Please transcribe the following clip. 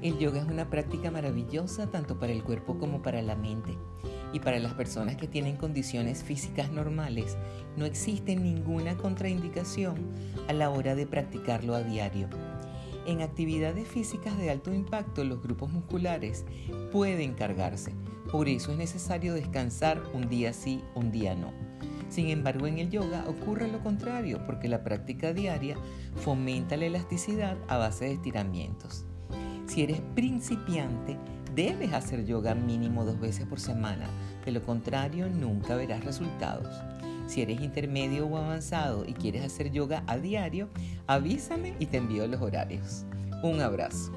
El yoga es una práctica maravillosa tanto para el cuerpo como para la mente. Y para las personas que tienen condiciones físicas normales, no existe ninguna contraindicación a la hora de practicarlo a diario. En actividades físicas de alto impacto, los grupos musculares pueden cargarse. Por eso es necesario descansar un día sí, un día no. Sin embargo, en el yoga ocurre lo contrario, porque la práctica diaria fomenta la elasticidad a base de estiramientos. Si eres principiante, debes hacer yoga mínimo dos veces por semana, de lo contrario nunca verás resultados. Si eres intermedio o avanzado y quieres hacer yoga a diario, avísame y te envío los horarios. Un abrazo.